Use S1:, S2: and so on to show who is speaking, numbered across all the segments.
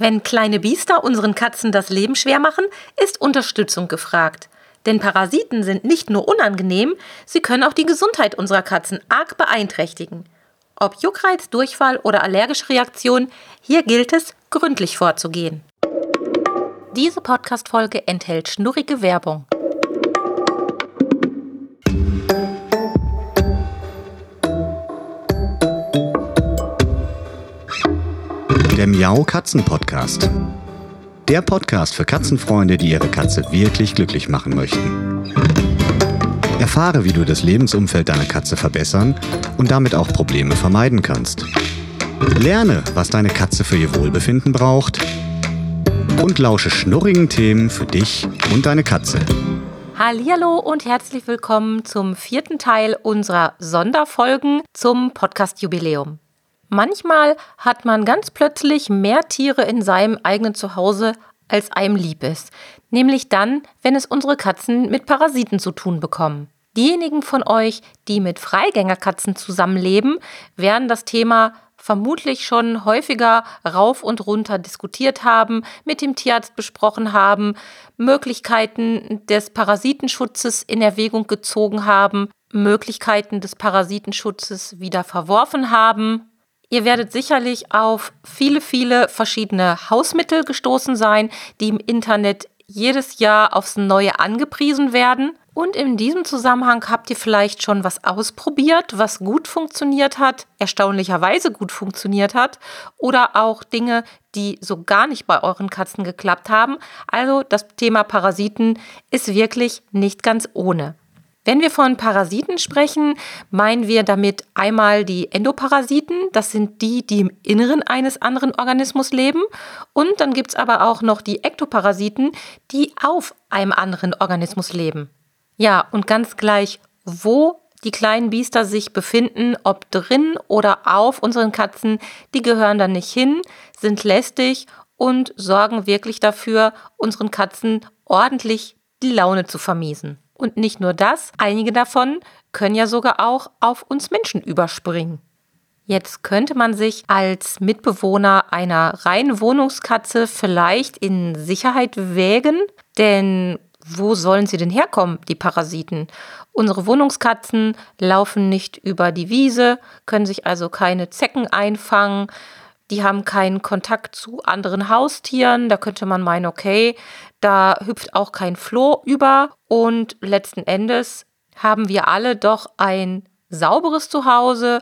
S1: Wenn kleine Biester unseren Katzen das Leben schwer machen, ist Unterstützung gefragt. Denn Parasiten sind nicht nur unangenehm, sie können auch die Gesundheit unserer Katzen arg beeinträchtigen. Ob Juckreiz, Durchfall oder allergische Reaktion, hier gilt es, gründlich vorzugehen. Diese Podcast-Folge enthält schnurrige Werbung.
S2: Der Miau Katzen Podcast. Der Podcast für Katzenfreunde, die ihre Katze wirklich glücklich machen möchten. Erfahre, wie du das Lebensumfeld deiner Katze verbessern und damit auch Probleme vermeiden kannst. Lerne, was deine Katze für ihr Wohlbefinden braucht und lausche schnurrigen Themen für dich und deine Katze.
S1: Hallo und herzlich willkommen zum vierten Teil unserer Sonderfolgen zum Podcast Jubiläum. Manchmal hat man ganz plötzlich mehr Tiere in seinem eigenen Zuhause, als einem lieb ist. Nämlich dann, wenn es unsere Katzen mit Parasiten zu tun bekommen. Diejenigen von euch, die mit Freigängerkatzen zusammenleben, werden das Thema vermutlich schon häufiger rauf und runter diskutiert haben, mit dem Tierarzt besprochen haben, Möglichkeiten des Parasitenschutzes in Erwägung gezogen haben, Möglichkeiten des Parasitenschutzes wieder verworfen haben Ihr werdet sicherlich auf viele, viele verschiedene Hausmittel gestoßen sein, die im Internet jedes Jahr aufs Neue angepriesen werden. Und in diesem Zusammenhang habt ihr vielleicht schon was ausprobiert, was gut funktioniert hat, erstaunlicherweise gut funktioniert hat, oder auch Dinge, die so gar nicht bei euren Katzen geklappt haben. Also das Thema Parasiten ist wirklich nicht ganz ohne. Wenn wir von Parasiten sprechen, meinen wir damit einmal die Endoparasiten, das sind die, die im Inneren eines anderen Organismus leben. Und dann gibt es aber auch noch die Ektoparasiten, die auf einem anderen Organismus leben. Ja, und ganz gleich, wo die kleinen Biester sich befinden, ob drin oder auf unseren Katzen, die gehören dann nicht hin, sind lästig und sorgen wirklich dafür, unseren Katzen ordentlich die Laune zu vermiesen. Und nicht nur das, einige davon können ja sogar auch auf uns Menschen überspringen. Jetzt könnte man sich als Mitbewohner einer reinen Wohnungskatze vielleicht in Sicherheit wägen, denn wo sollen sie denn herkommen, die Parasiten? Unsere Wohnungskatzen laufen nicht über die Wiese, können sich also keine Zecken einfangen, die haben keinen Kontakt zu anderen Haustieren. Da könnte man meinen, okay, da hüpft auch kein Floh über. Und letzten Endes haben wir alle doch ein sauberes Zuhause,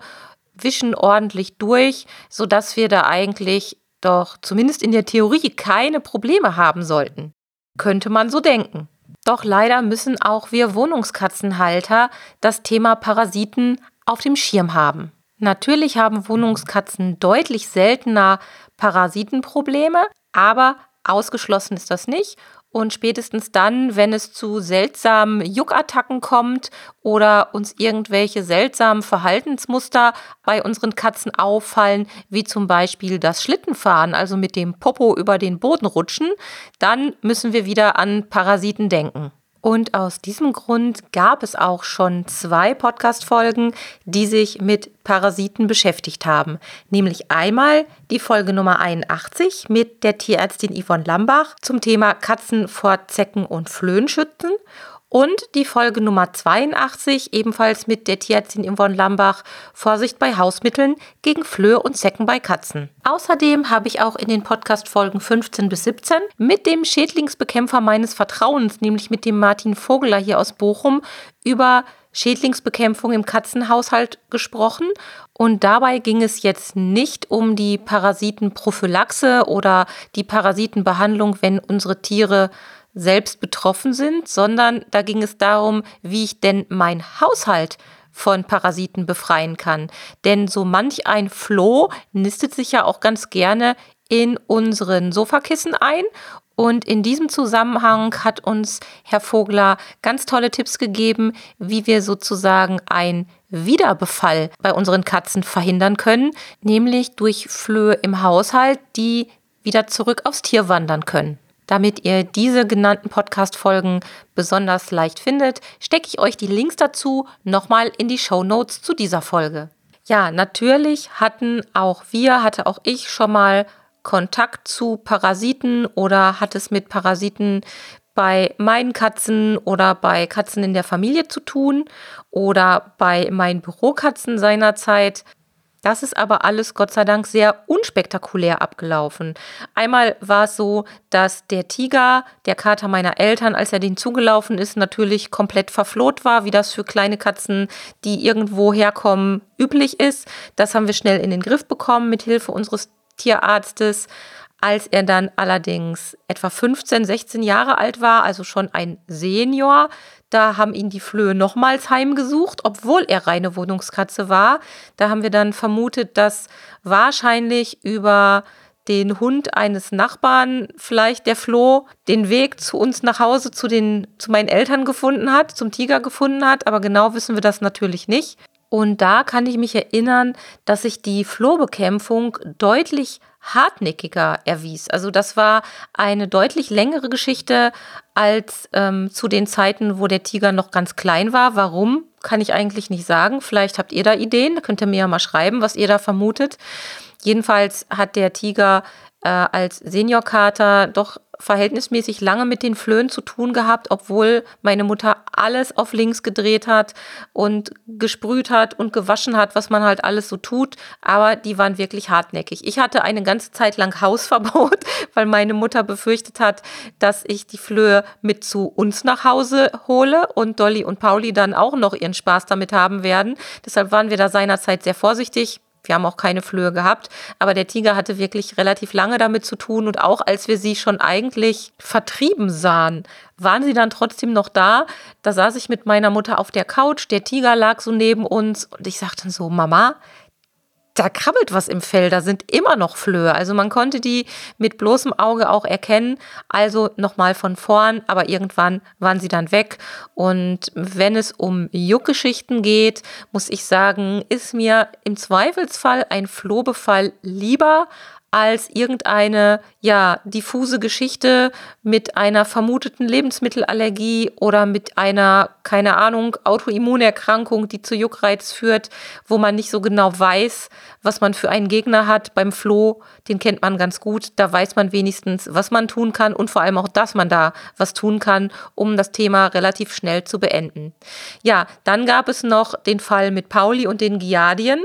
S1: wischen ordentlich durch, sodass wir da eigentlich doch zumindest in der Theorie keine Probleme haben sollten. Könnte man so denken. Doch leider müssen auch wir Wohnungskatzenhalter das Thema Parasiten auf dem Schirm haben. Natürlich haben Wohnungskatzen deutlich seltener Parasitenprobleme, aber ausgeschlossen ist das nicht. Und spätestens dann, wenn es zu seltsamen Juckattacken kommt oder uns irgendwelche seltsamen Verhaltensmuster bei unseren Katzen auffallen, wie zum Beispiel das Schlittenfahren, also mit dem Popo über den Boden rutschen, dann müssen wir wieder an Parasiten denken. Und aus diesem Grund gab es auch schon zwei Podcast-Folgen, die sich mit Parasiten beschäftigt haben. Nämlich einmal die Folge Nummer 81 mit der Tierärztin Yvonne Lambach zum Thema Katzen vor Zecken und Flöhen schützen und die Folge Nummer 82, ebenfalls mit der Tierärztin Yvonne Lambach, Vorsicht bei Hausmitteln gegen Flöhe und Zecken bei Katzen. Außerdem habe ich auch in den Podcast-Folgen 15 bis 17 mit dem Schädlingsbekämpfer meines Vertrauens, nämlich mit dem Martin Vogeler hier aus Bochum, über Schädlingsbekämpfung im Katzenhaushalt gesprochen. Und dabei ging es jetzt nicht um die Parasitenprophylaxe oder die Parasitenbehandlung, wenn unsere Tiere selbst betroffen sind, sondern da ging es darum, wie ich denn mein Haushalt von Parasiten befreien kann. Denn so manch ein Floh nistet sich ja auch ganz gerne in unseren Sofakissen ein. Und in diesem Zusammenhang hat uns Herr Vogler ganz tolle Tipps gegeben, wie wir sozusagen ein Wiederbefall bei unseren Katzen verhindern können, nämlich durch Flöhe im Haushalt, die wieder zurück aufs Tier wandern können. Damit ihr diese genannten Podcast-Folgen besonders leicht findet, stecke ich euch die Links dazu nochmal in die Show Notes zu dieser Folge. Ja, natürlich hatten auch wir, hatte auch ich schon mal Kontakt zu Parasiten oder hat es mit Parasiten bei meinen Katzen oder bei Katzen in der Familie zu tun oder bei meinen Bürokatzen seinerzeit. Das ist aber alles Gott sei Dank sehr unspektakulär abgelaufen. Einmal war es so, dass der Tiger, der Kater meiner Eltern, als er den zugelaufen ist, natürlich komplett verfloht war, wie das für kleine Katzen, die irgendwo herkommen, üblich ist. Das haben wir schnell in den Griff bekommen mit Hilfe unseres Tierarztes. Als er dann allerdings etwa 15, 16 Jahre alt war, also schon ein Senior, da haben ihn die Flöhe nochmals heimgesucht, obwohl er reine Wohnungskatze war. Da haben wir dann vermutet, dass wahrscheinlich über den Hund eines Nachbarn vielleicht der Floh den Weg zu uns nach Hause, zu, den, zu meinen Eltern gefunden hat, zum Tiger gefunden hat. Aber genau wissen wir das natürlich nicht. Und da kann ich mich erinnern, dass sich die Flohbekämpfung deutlich hartnäckiger erwies. Also das war eine deutlich längere Geschichte als ähm, zu den Zeiten, wo der Tiger noch ganz klein war. Warum, kann ich eigentlich nicht sagen. Vielleicht habt ihr da Ideen, könnt ihr mir ja mal schreiben, was ihr da vermutet. Jedenfalls hat der Tiger äh, als Seniorkater doch verhältnismäßig lange mit den Flöhen zu tun gehabt, obwohl meine Mutter alles auf links gedreht hat und gesprüht hat und gewaschen hat, was man halt alles so tut. Aber die waren wirklich hartnäckig. Ich hatte eine ganze Zeit lang Hausverbot, weil meine Mutter befürchtet hat, dass ich die Flöhe mit zu uns nach Hause hole und Dolly und Pauli dann auch noch ihren Spaß damit haben werden. Deshalb waren wir da seinerzeit sehr vorsichtig. Wir haben auch keine Flöhe gehabt, aber der Tiger hatte wirklich relativ lange damit zu tun. Und auch als wir sie schon eigentlich vertrieben sahen, waren sie dann trotzdem noch da. Da saß ich mit meiner Mutter auf der Couch, der Tiger lag so neben uns. Und ich sagte dann so, Mama, da krabbelt was im Fell, da sind immer noch Flöhe. Also man konnte die mit bloßem Auge auch erkennen. Also nochmal von vorn, aber irgendwann waren sie dann weg. Und wenn es um Juckgeschichten geht, muss ich sagen, ist mir im Zweifelsfall ein Flohbefall lieber als irgendeine ja diffuse Geschichte mit einer vermuteten Lebensmittelallergie oder mit einer keine Ahnung Autoimmunerkrankung, die zu Juckreiz führt, wo man nicht so genau weiß, was man für einen Gegner hat. Beim Floh, den kennt man ganz gut, da weiß man wenigstens, was man tun kann und vor allem auch, dass man da was tun kann, um das Thema relativ schnell zu beenden. Ja, dann gab es noch den Fall mit Pauli und den Giardien.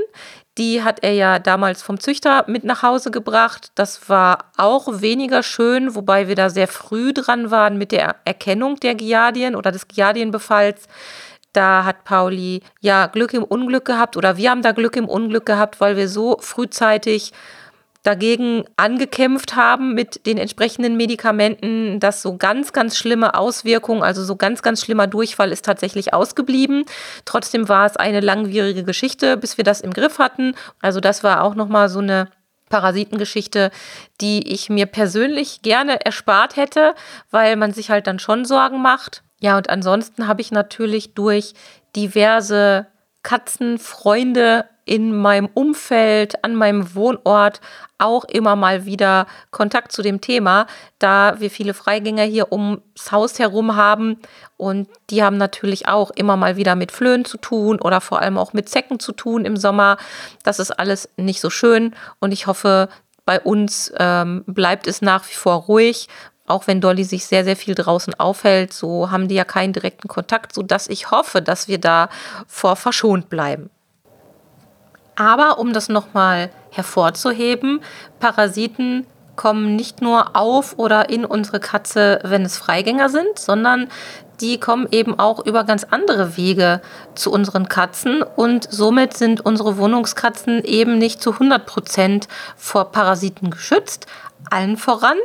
S1: Die hat er ja damals vom Züchter mit nach Hause gebracht. Das war auch weniger schön, wobei wir da sehr früh dran waren mit der Erkennung der Giardien oder des Giardienbefalls. Da hat Pauli ja Glück im Unglück gehabt oder wir haben da Glück im Unglück gehabt, weil wir so frühzeitig dagegen angekämpft haben mit den entsprechenden Medikamenten, dass so ganz, ganz schlimme Auswirkungen, also so ganz, ganz schlimmer Durchfall ist tatsächlich ausgeblieben. Trotzdem war es eine langwierige Geschichte, bis wir das im Griff hatten. Also das war auch nochmal so eine Parasitengeschichte, die ich mir persönlich gerne erspart hätte, weil man sich halt dann schon Sorgen macht. Ja, und ansonsten habe ich natürlich durch diverse Katzenfreunde in meinem Umfeld, an meinem Wohnort auch immer mal wieder Kontakt zu dem Thema, da wir viele Freigänger hier ums Haus herum haben und die haben natürlich auch immer mal wieder mit Flöhen zu tun oder vor allem auch mit Zecken zu tun im Sommer. Das ist alles nicht so schön und ich hoffe, bei uns ähm, bleibt es nach wie vor ruhig, auch wenn Dolly sich sehr, sehr viel draußen aufhält, so haben die ja keinen direkten Kontakt, sodass ich hoffe, dass wir da vor verschont bleiben. Aber um das nochmal hervorzuheben, Parasiten kommen nicht nur auf oder in unsere Katze, wenn es Freigänger sind, sondern die kommen eben auch über ganz andere Wege zu unseren Katzen und somit sind unsere Wohnungskatzen eben nicht zu 100 Prozent vor Parasiten geschützt. Allen voran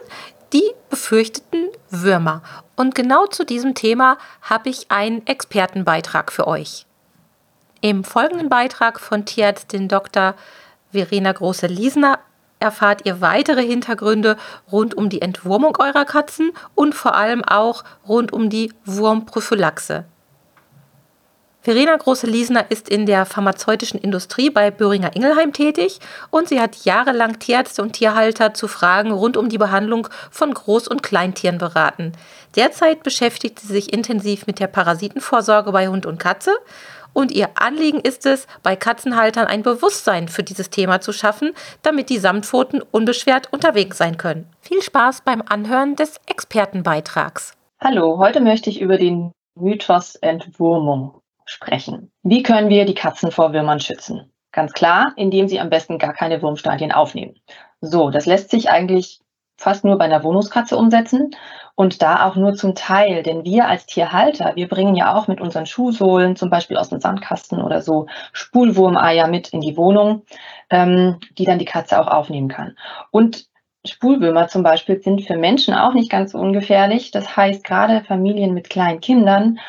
S1: die befürchteten Würmer. Und genau zu diesem Thema habe ich einen Expertenbeitrag für euch. Im folgenden Beitrag von Tierärztin Dr. Verena Große-Liesner erfahrt ihr weitere Hintergründe rund um die Entwurmung eurer Katzen und vor allem auch rund um die Wurmprophylaxe. Verena Große-Liesner ist in der pharmazeutischen Industrie bei Böhringer Ingelheim tätig und sie hat jahrelang Tierärzte und Tierhalter zu Fragen rund um die Behandlung von Groß- und Kleintieren beraten. Derzeit beschäftigt sie sich intensiv mit der Parasitenvorsorge bei Hund und Katze Und ihr Anliegen ist es, bei Katzenhaltern ein Bewusstsein für dieses Thema zu schaffen, damit die Samtpfoten unbeschwert unterwegs sein können. Viel Spaß beim Anhören des Expertenbeitrags.
S3: Hallo, heute möchte ich über den Mythos Entwurmung sprechen. Wie können wir die Katzen vor Würmern schützen? Ganz klar, indem sie am besten gar keine Wurmstadien aufnehmen. So, das lässt sich eigentlich fast nur bei einer Wohnungskatze umsetzen und da auch nur zum Teil, denn wir als Tierhalter, wir bringen ja auch mit unseren Schuhsohlen, zum Beispiel aus dem Sandkasten oder so, Spulwurmeier mit in die Wohnung, ähm, die dann die Katze auch aufnehmen kann. Und Spulwürmer zum Beispiel sind für Menschen auch nicht ganz so ungefährlich. Das heißt, gerade Familien mit kleinen Kindern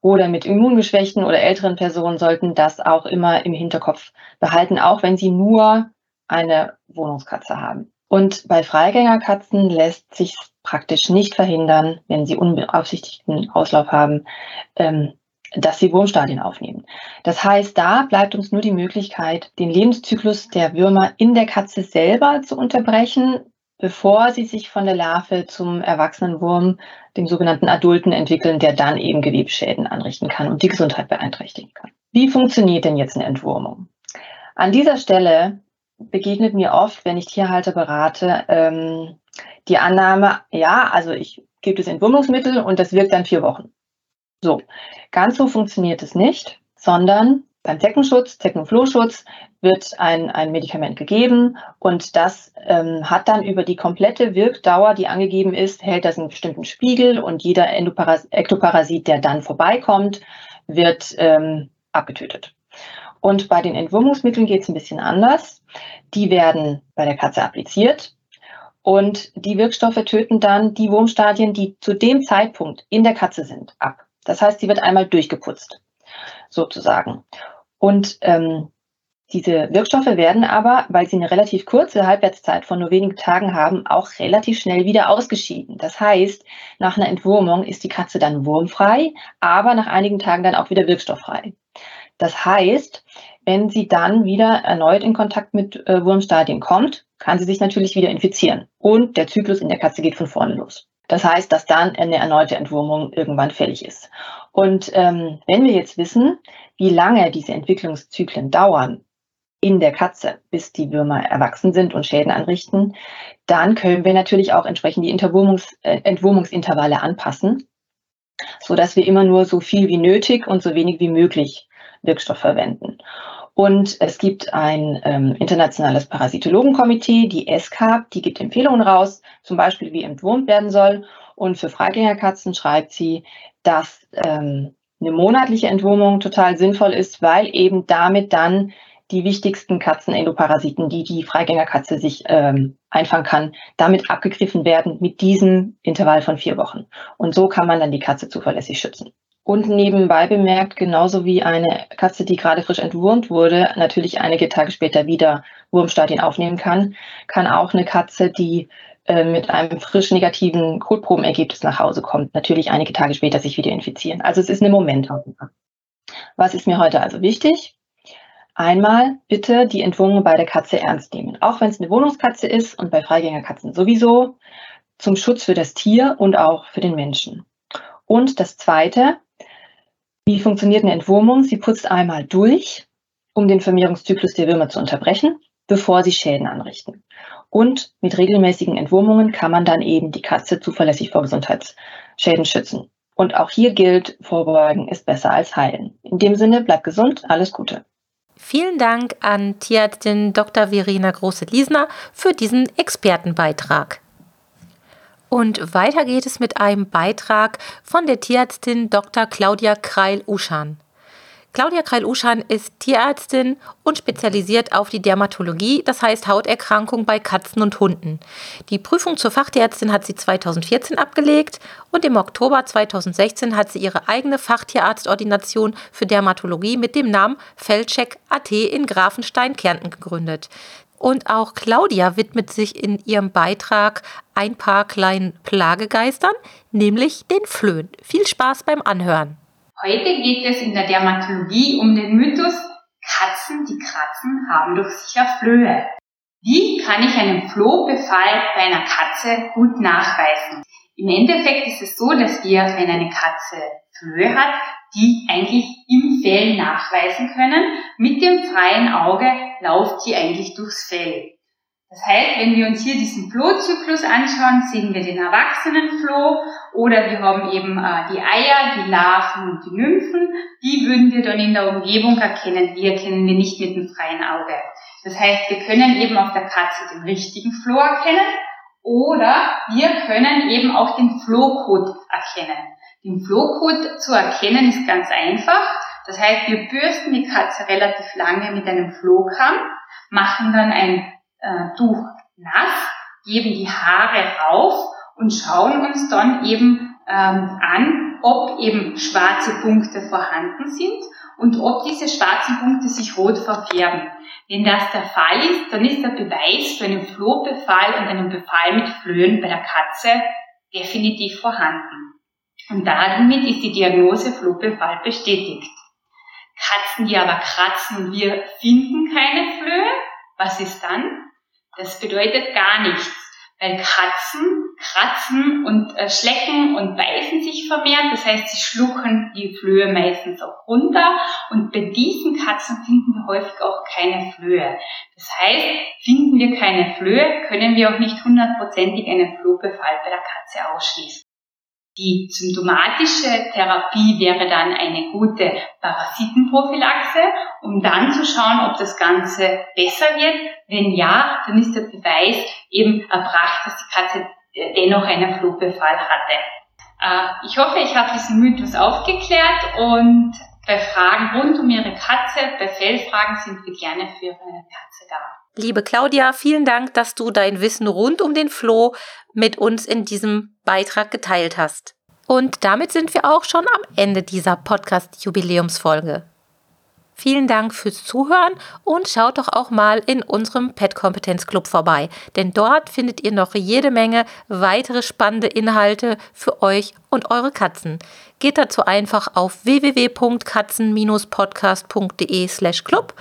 S3: oder mit immungeschwächten oder älteren Personen sollten das auch immer im Hinterkopf behalten, auch wenn sie nur eine Wohnungskatze haben. Und bei Freigängerkatzen lässt sich praktisch nicht verhindern, wenn sie unbeaufsichtigten Auslauf haben, ähm, dass sie Wurmstadien aufnehmen. Das heißt, da bleibt uns nur die Möglichkeit, den Lebenszyklus der Würmer in der Katze selber zu unterbrechen, bevor sie sich von der Larve zum erwachsenen Wurm, dem sogenannten Adulten, entwickeln, der dann eben Gewebeschäden anrichten kann und die Gesundheit beeinträchtigen kann. Wie funktioniert denn jetzt eine Entwurmung? An dieser Stelle begegnet mir oft, wenn ich Tierhalter berate, ähm, die Annahme, ja, also ich gebe das Entwurmungsmittel und das wirkt dann vier Wochen. So, ganz so funktioniert es nicht, sondern beim Zeckenschutz, Zeckenflohschutz wird ein, ein Medikament gegeben und das ähm, hat dann über die komplette Wirkdauer, die angegeben ist, hält das einen bestimmten Spiegel und jeder Endoparas Ektoparasit, der dann vorbeikommt, wird ähm, abgetötet. Und bei den Entwurmungsmitteln geht es ein bisschen anders. Die werden bei der Katze appliziert und die Wirkstoffe töten dann die Wurmstadien, die zu dem Zeitpunkt in der Katze sind, ab. Das heißt, sie wird einmal durchgeputzt, sozusagen. Und ähm, diese Wirkstoffe werden aber, weil sie eine relativ kurze Halbwertszeit von nur wenigen Tagen haben, auch relativ schnell wieder ausgeschieden. Das heißt, nach einer Entwurmung ist die Katze dann wurmfrei, aber nach einigen Tagen dann auch wieder wirkstofffrei. Das heißt, wenn sie dann wieder erneut in Kontakt mit äh, Wurmstadien kommt, kann sie sich natürlich wieder infizieren. Und der Zyklus in der Katze geht von vorne los. Das heißt, dass dann eine erneute Entwurmung irgendwann fällig ist. Und ähm, wenn wir jetzt wissen, wie lange diese Entwicklungszyklen dauern in der Katze, bis die Würmer erwachsen sind und Schäden anrichten, dann können wir natürlich auch entsprechend die Entwurmungs, äh, Entwurmungsintervalle anpassen, so dass wir immer nur so viel wie nötig und so wenig wie möglich Wirkstoff verwenden. Und es gibt ein ähm, internationales Parasitologenkomitee, die ESCAP, die gibt Empfehlungen raus, zum Beispiel wie entwurmt werden soll. Und für Freigängerkatzen schreibt sie, dass ähm, eine monatliche Entwurmung total sinnvoll ist, weil eben damit dann die wichtigsten Katzenendoparasiten, die die Freigängerkatze sich ähm, einfangen kann, damit abgegriffen werden mit diesem Intervall von vier Wochen. Und so kann man dann die Katze zuverlässig schützen. Und nebenbei bemerkt, genauso wie eine Katze, die gerade frisch entwurmt wurde, natürlich einige Tage später wieder Wurmstadien aufnehmen kann, kann auch eine Katze, die äh, mit einem frisch negativen Kotprobenergebnis nach Hause kommt, natürlich einige Tage später sich wieder infizieren. Also es ist eine Momentaufnahme. Was ist mir heute also wichtig? Einmal bitte die Entwurmung bei der Katze ernst nehmen. Auch wenn es eine Wohnungskatze ist und bei Freigängerkatzen sowieso, zum Schutz für das Tier und auch für den Menschen. Und das Zweite, wie funktioniert eine Entwurmung? Sie putzt einmal durch, um den Vermehrungszyklus der Würmer zu unterbrechen, bevor sie Schäden anrichten. Und mit regelmäßigen Entwurmungen kann man dann eben die Katze zuverlässig vor Gesundheitsschäden schützen. Und auch hier gilt, vorbeugen ist besser als heilen. In dem Sinne, bleibt gesund, alles Gute.
S1: Vielen Dank an Tierärztin Dr. Verena Große-Liesner für diesen Expertenbeitrag. Und weiter geht es mit einem Beitrag von der Tierärztin Dr. Claudia Kreil-Uschan. Claudia Kreil-Uschan ist Tierärztin und spezialisiert auf die Dermatologie, das heißt Hauterkrankungen bei Katzen und Hunden. Die Prüfung zur Fachtierärztin hat sie 2014 abgelegt und im Oktober 2016 hat sie ihre eigene Fachtierarztordination für Dermatologie mit dem Namen Feldcheck AT in Grafenstein, Kärnten gegründet. Und auch Claudia widmet sich in ihrem Beitrag ein paar kleinen Plagegeistern, nämlich den Flöhen. Viel Spaß beim Anhören.
S4: Heute geht es in der Dermatologie um den Mythos, Katzen, die kratzen, haben doch sicher Flöhe. Wie kann ich einen Flohbefall bei einer Katze gut nachweisen? Im Endeffekt ist es so, dass wir, wenn eine Katze Flöhe hat, die eigentlich im Fell nachweisen können. Mit dem freien Auge lauft die eigentlich durchs Fell. Das heißt, wenn wir uns hier diesen Flohzyklus anschauen, sehen wir den Erwachsenenfloh oder wir haben eben äh, die Eier, die Larven und die Nymphen. Die würden wir dann in der Umgebung erkennen. Die erkennen wir nicht mit dem freien Auge. Das heißt, wir können eben auf der Katze den richtigen Floh erkennen oder wir können eben auch den Flohcode erkennen. Den Flohcode zu erkennen ist ganz einfach. Das heißt, wir bürsten die Katze relativ lange mit einem Flohkamm, machen dann ein äh, Tuch nass, geben die Haare rauf und schauen uns dann eben ähm, an, ob eben schwarze Punkte vorhanden sind und ob diese schwarzen Punkte sich rot verfärben. Wenn das der Fall ist, dann ist der Beweis für einen Flohbefall und einen Befall mit Flöhen bei der Katze definitiv vorhanden. Und damit ist die Diagnose Flohbefall bestätigt. Katzen, die aber kratzen und wir finden keine Flöhe, was ist dann? Das bedeutet gar nichts, weil Katzen kratzen und äh, schlecken und beißen sich vermehrt. Das heißt, sie schlucken die Flöhe meistens auch runter. Und bei diesen Katzen finden wir häufig auch keine Flöhe. Das heißt, finden wir keine Flöhe, können wir auch nicht hundertprozentig einen Flohbefall bei der Katze ausschließen. Die symptomatische Therapie wäre dann eine gute Parasitenprophylaxe, um dann zu schauen, ob das Ganze besser wird. Wenn ja, dann ist der Beweis eben erbracht, dass die Katze dennoch einen Flugbefall hatte. Äh, ich hoffe, ich habe diesen Mythos aufgeklärt und bei Fragen rund um Ihre Katze, bei Fellfragen sind wir gerne für Ihre Katze da.
S1: Liebe Claudia, vielen Dank, dass du dein Wissen rund um den Floh mit uns in diesem Beitrag geteilt hast. Und damit sind wir auch schon am Ende dieser Podcast-Jubiläumsfolge. Vielen Dank fürs Zuhören und schaut doch auch mal in unserem Pet Kompetenz Club vorbei, denn dort findet ihr noch jede Menge weitere spannende Inhalte für euch und eure Katzen. Geht dazu einfach auf www.katzen-podcast.de/club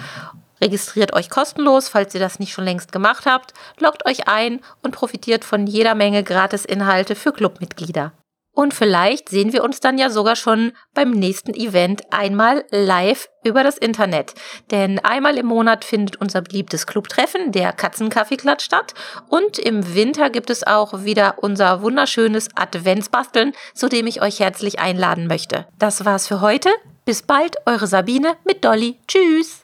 S1: Registriert euch kostenlos, falls ihr das nicht schon längst gemacht habt, loggt euch ein und profitiert von jeder Menge Gratis-Inhalte für Clubmitglieder. Und vielleicht sehen wir uns dann ja sogar schon beim nächsten Event einmal live über das Internet. Denn einmal im Monat findet unser beliebtes Clubtreffen, der Katzenkaffeeklatsch statt. Und im Winter gibt es auch wieder unser wunderschönes Adventsbasteln, zu dem ich euch herzlich einladen möchte. Das war's für heute. Bis bald, eure Sabine mit Dolly. Tschüss!